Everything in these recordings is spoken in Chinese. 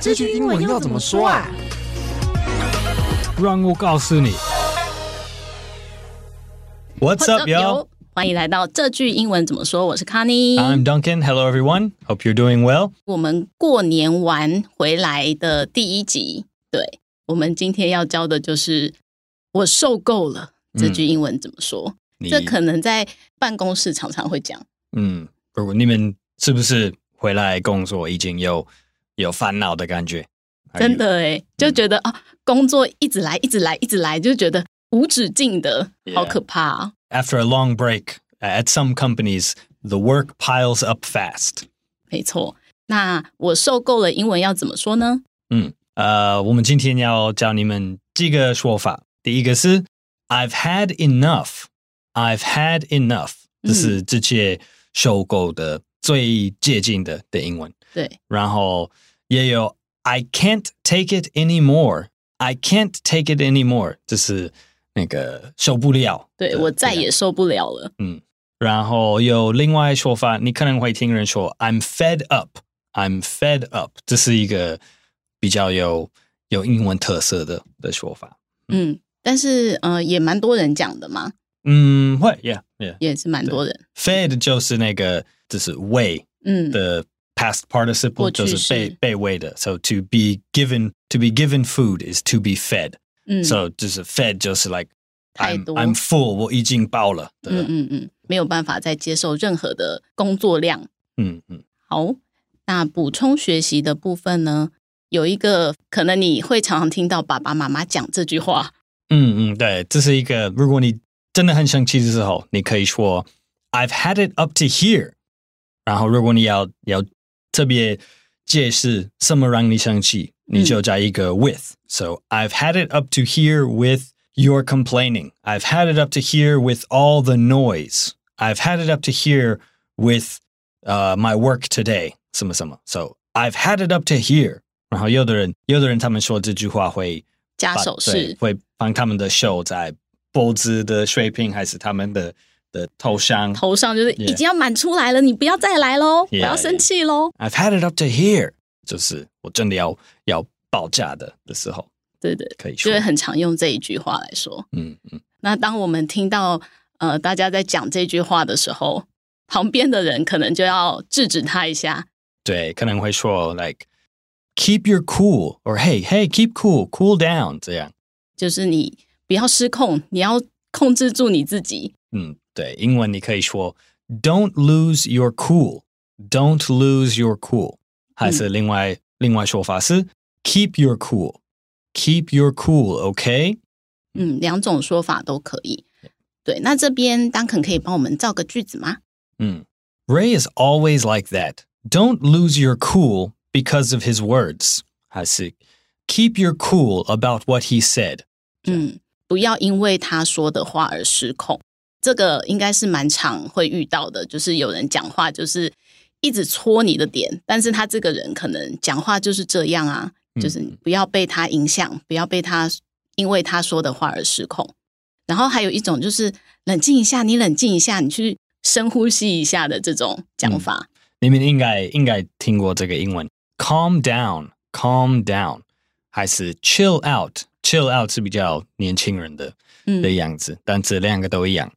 这句英文要怎么说啊？让我告诉你。What's up, yo? 欢迎来到这句英文怎么说？我是 Connie。I'm Duncan. Hello, everyone. Hope you're doing well. 我们过年完回来的第一集，对，我们今天要教的就是我受够了。这句英文怎么说？嗯、这可能在办公室常常会讲。嗯，如果你们是不是回来工作已经有有烦恼的感觉？真的哎，就觉得啊、嗯哦，工作一直来，一直来，一直来，就觉得无止境的，好可怕. After a long break, at some companies, the work piles up fast. 没错，那我受够了，英文要怎么说呢？嗯，呃，我们今天要教你们几个说法。第一个是 I've had enough. I've had enough，这是这些受够的最接近的的英文。对，然后也有 I can't take it anymore. I can't take it anymore，这是那个受不了。对，我再也受不了了。嗯，然后有另外说法，你可能会听人说 I'm fed up. I'm fed up，这是一个比较有有英文特色的的说法。嗯。嗯但是，呃，也蛮多人讲的嘛。嗯，会，yeah，yeah，也是蛮多人。Fed 就是那个，就是喂，嗯的 past participle 就是被被喂的。So to be given to be given food is to be fed。嗯，So 就是 fed 就是 like 太多 I'm full，我已经饱了。嗯嗯嗯，没有办法再接受任何的工作量。嗯嗯。好，那补充学习的部分呢，有一个可能你会常常听到爸爸妈妈讲这句话。嗯嗯，对，这是一个。如果你真的很生气的时候，你可以说 "I've had it up to here"。然后，如果你要要特别解释什么让你生气，你就加一个 "with"。So I've had it up to here with your complaining. I've had it up to here with all the noise. I've had it up to here with uh my work today. 什么什么。So I've had it up to here。然后，有的人有的人他们说这句话会。加手势会帮他们的手在脖子的水平，还是他们的 的头上？头上就是已经要满出来了.你不要再来喽不要生气喽。I've had it up to here，就是我真的要要爆炸的的时候，对对，可以说，就会很常用这一句话来说。嗯嗯。那当我们听到呃大家在讲这句话的时候，旁边的人可能就要制止他一下。对，可能会说 like。Keep your cool, or hey, hey, keep cool, cool down，这样就是你不要失控，你要控制住你自己。嗯，对，英文你可以说 Don't lose your cool, don't lose your cool，还是另外、嗯、另外说法是 Keep your cool, keep your cool, OK？嗯，两种说法都可以。对，那这边 Duncan 可以帮我们造个句子吗？嗯，Ray is always like that. Don't lose your cool. Because of his words，还是 keep your cool about what he said。嗯，不要因为他说的话而失控。 这个应该是蛮常会遇到的，就是有人讲话就是一直戳你的点，但是他这个人可能讲话就是这样啊，就是不要被他影响，不要被他因为他说的话而失控。然后还有一种就是冷静一下，你冷静一下，你去深呼吸一下的这种讲法。嗯，你们应该应该听过这个英文。Calm down, calm down，还是 chill out? Chill out 是比较年轻人的的样子，但这两个都一样。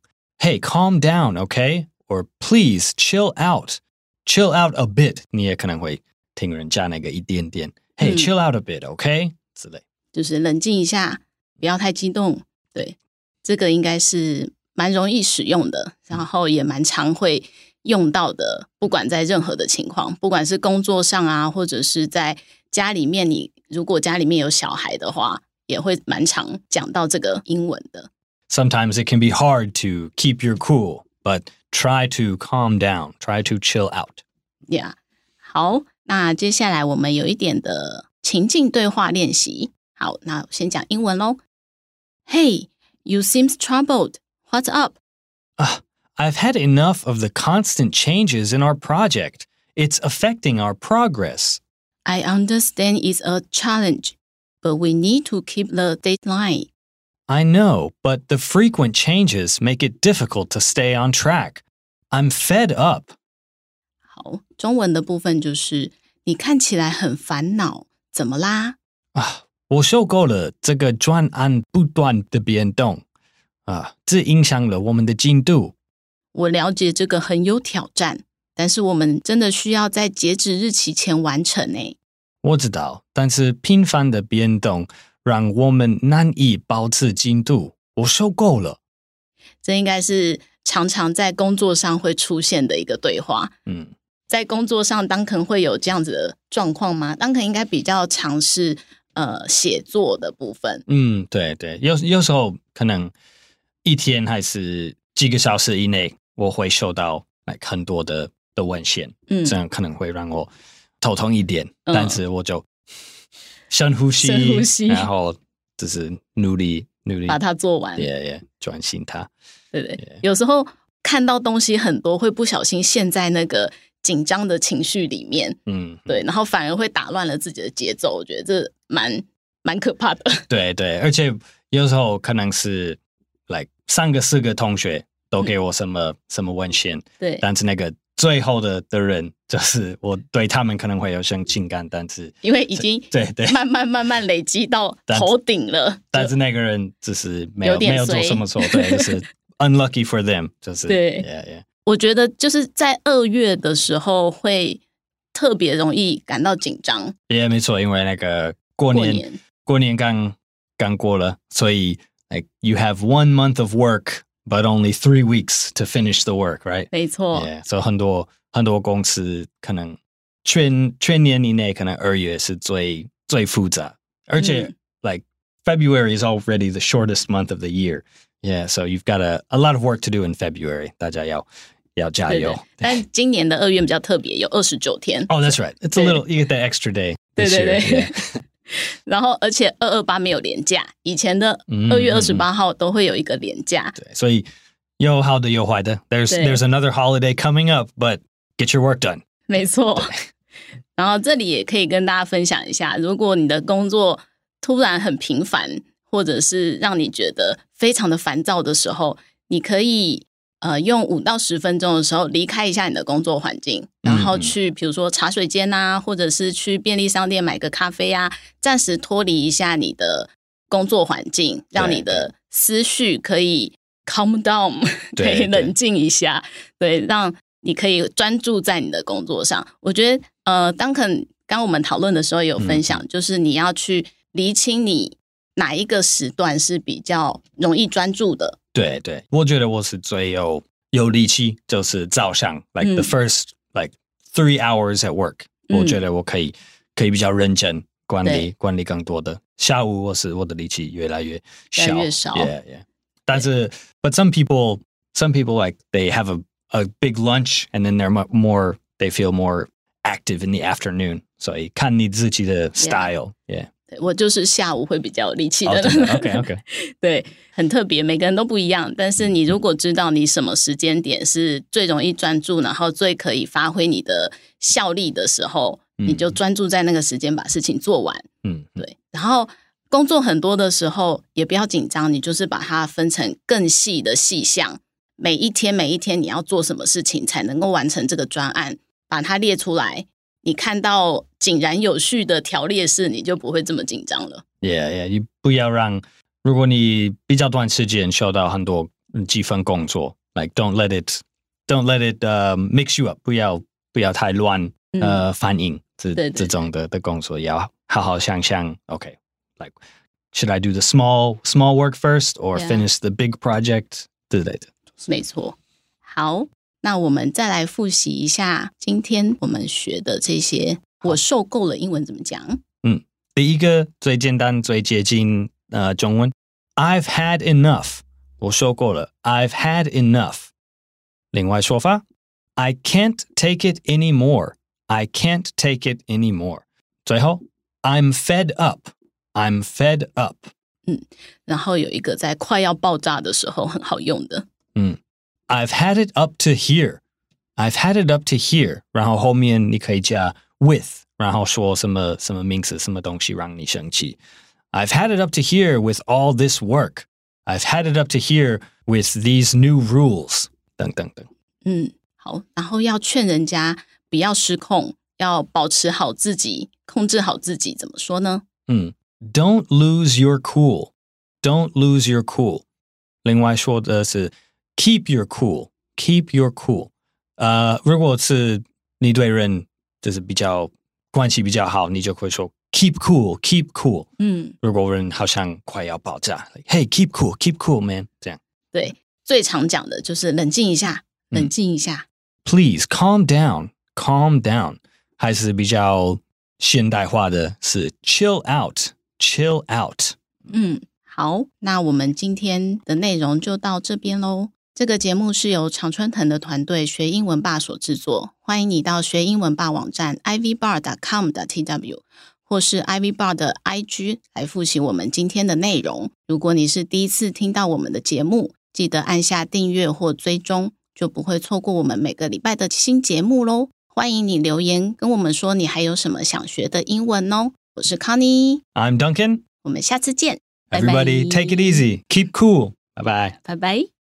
Hey, calm down, okay? Or please chill out, chill out a bit。你也可能会听人家那个一点点。Hey, chill out a bit, okay？之类，就是冷静一下，不要太激动。对，这个应该是蛮容易使用的，然后也蛮常会。用到的，不管在任何的情况，不管是工作上啊，或者是在家里面，你如果家里面有小孩的话，也会蛮常讲到这个英文的。Sometimes it can be hard to keep your cool, but try to calm down, try to chill out. Yeah，好，那接下来我们有一点的情境对话练习。好，那先讲英文喽。Hey, you seems troubled. What's up? 啊。I've had enough of the constant changes in our project. It's affecting our progress. I understand it's a challenge, but we need to keep the deadline. I know, but the frequent changes make it difficult to stay on track. I'm fed up. 好，中文的部分就是你看起来很烦恼，怎么啦？啊，我受够了这个专案不断的变动啊，这影响了我们的进度。我了解这个很有挑战，但是我们真的需要在截止日期前完成呢。我知道，但是频繁的变动让我们难以保持进度。我受够了。这应该是常常在工作上会出现的一个对话。嗯，在工作上，当肯会有这样子的状况吗？当肯应该比较尝试呃写作的部分。嗯，对对，有有时候可能一天还是几个小时以内。我会收到 like 很多的的文献，嗯，这样可能会让我头痛一点，嗯、但是我就深呼吸，深呼吸，然后就是努力努力把它做完，也也专心它。对对，yeah. 有时候看到东西很多，会不小心陷在那个紧张的情绪里面，嗯，对，然后反而会打乱了自己的节奏。我觉得这蛮蛮可怕的。对对，而且有时候可能是 like 三个四个同学。都给我什么、嗯、什么文献？对，但是那个最后的的人，就是我对他们可能会有些情感，但是因为已经对对慢慢慢慢累积到 头顶了但，是那个人只是没有，有没有做什么错，对，就是 unlucky for them，就是对，yeah, yeah. 我觉得就是在二月的时候会特别容易感到紧张，也、yeah, 没错，因为那个过年过年，过年刚刚过了，所以 like you have one month of work。But only three weeks to finish the work, right? 没错。Yeah, so 很多很多公司可能全全年以内可能二月是最最复杂，而且、嗯、like February is already the shortest month of the year. Yeah, so you've got a a lot of work to do in February. 大家要要加油。但今年的二月比较特别，有二十九天。Oh, that's right. It's a little you get the extra day. 对对对。 然后，而且二二八没有连假，以前的二月二十八号都会有一个连假。对，所以有好的有坏的。There's There's another holiday coming up, but get your work done。没错。然后这里也可以跟大家分享一下，如果你的工作突然很频繁，或者是让你觉得非常的烦躁的时候，你可以。呃，用五到十分钟的时候离开一下你的工作环境，然后去比如说茶水间呐、啊，或者是去便利商店买个咖啡啊，暂时脱离一下你的工作环境，让你的思绪可以 calm down，可以冷静一下，对，让你可以专注在你的工作上。我觉得，呃，Duncan 刚我们讨论的时候有分享，嗯、就是你要去厘清你哪一个时段是比较容易专注的。对对，我觉得我是最有有力气，就是早上，like the first like three hours at work，、嗯、我觉得我可以可以比较认真管理管理更多的。下午我是我的力气越来越小，越来越少。Yeah, yeah. 但是，but some people some people like they have a a big lunch and then they're more they feel more active in the afternoon。所以看你自己的 style，yeah。Yeah. 我就是下午会比较有力气的人。Oh, OK OK，对，很特别，每个人都不一样。但是你如果知道你什么时间点是最容易专注，然后最可以发挥你的效力的时候，嗯、你就专注在那个时间把事情做完。嗯，对。然后工作很多的时候也不要紧张，你就是把它分成更细的细项，每一天每一天你要做什么事情才能够完成这个专案，把它列出来。你看到井然有序的条列式，你就不会这么紧张了。Yeah, yeah，你不要让，如果你比较短时间收到很多几份工作，like don't let it，don't let it、uh, mix you up，不要不要太乱，呃、嗯，反应这这种的的工作要好好想想。OK，like should I do the small small work first or finish the big project？之类的。没错，好。那我们再来复习一下今天我们学的这些。我受够了，英文怎么讲？嗯，第一个最简单、最接近呃中文，I've had enough。我受够了，I've had enough。另外说法，I can't take it anymore。I can't take it anymore。最后，I'm fed up。I'm fed up。嗯，然后有一个在快要爆炸的时候很好用的，嗯。I've had it up to here. I've had it up to here. 然后后面你可以加 with，然后说什么什么名词什么东西让你生气。I've had it up to here with all this work. I've had it up to here with these new rules. 等等等。嗯，好。然后要劝人家不要失控， 要保持好自己，控制好自己，怎么说呢？嗯，Don't lose your cool. Don't lose your cool. 另外说的是 Keep your cool. Keep your cool. 呃，如果是你对人就是比较关系比较好，你就会说 Keep cool. Keep cool. 嗯，如果人好像快要爆炸，Hey, keep cool. Keep cool, man. 这样。对，最常讲的就是冷静一下，冷静一下。Please calm down. Calm down. 还是比较现代化的是 chill out, chill out。嗯，好，那我们今天的内容就到这边喽。 这个节目是由常春藤的团队学英文霸所制作，欢迎你到学英文霸网站 ivbar.com 的 tw 或是 ivbar 的 IG 来复习我们今天的内容。如果你是第一次听到我们的节目，记得按下订阅或追踪，就不会错过我们每个礼拜的新节目喽。欢迎你留言跟我们说你还有什么想学的英文哦。我是 Connie，I'm Duncan，我们下次见。Everybody take it easy, keep cool，拜拜，拜拜。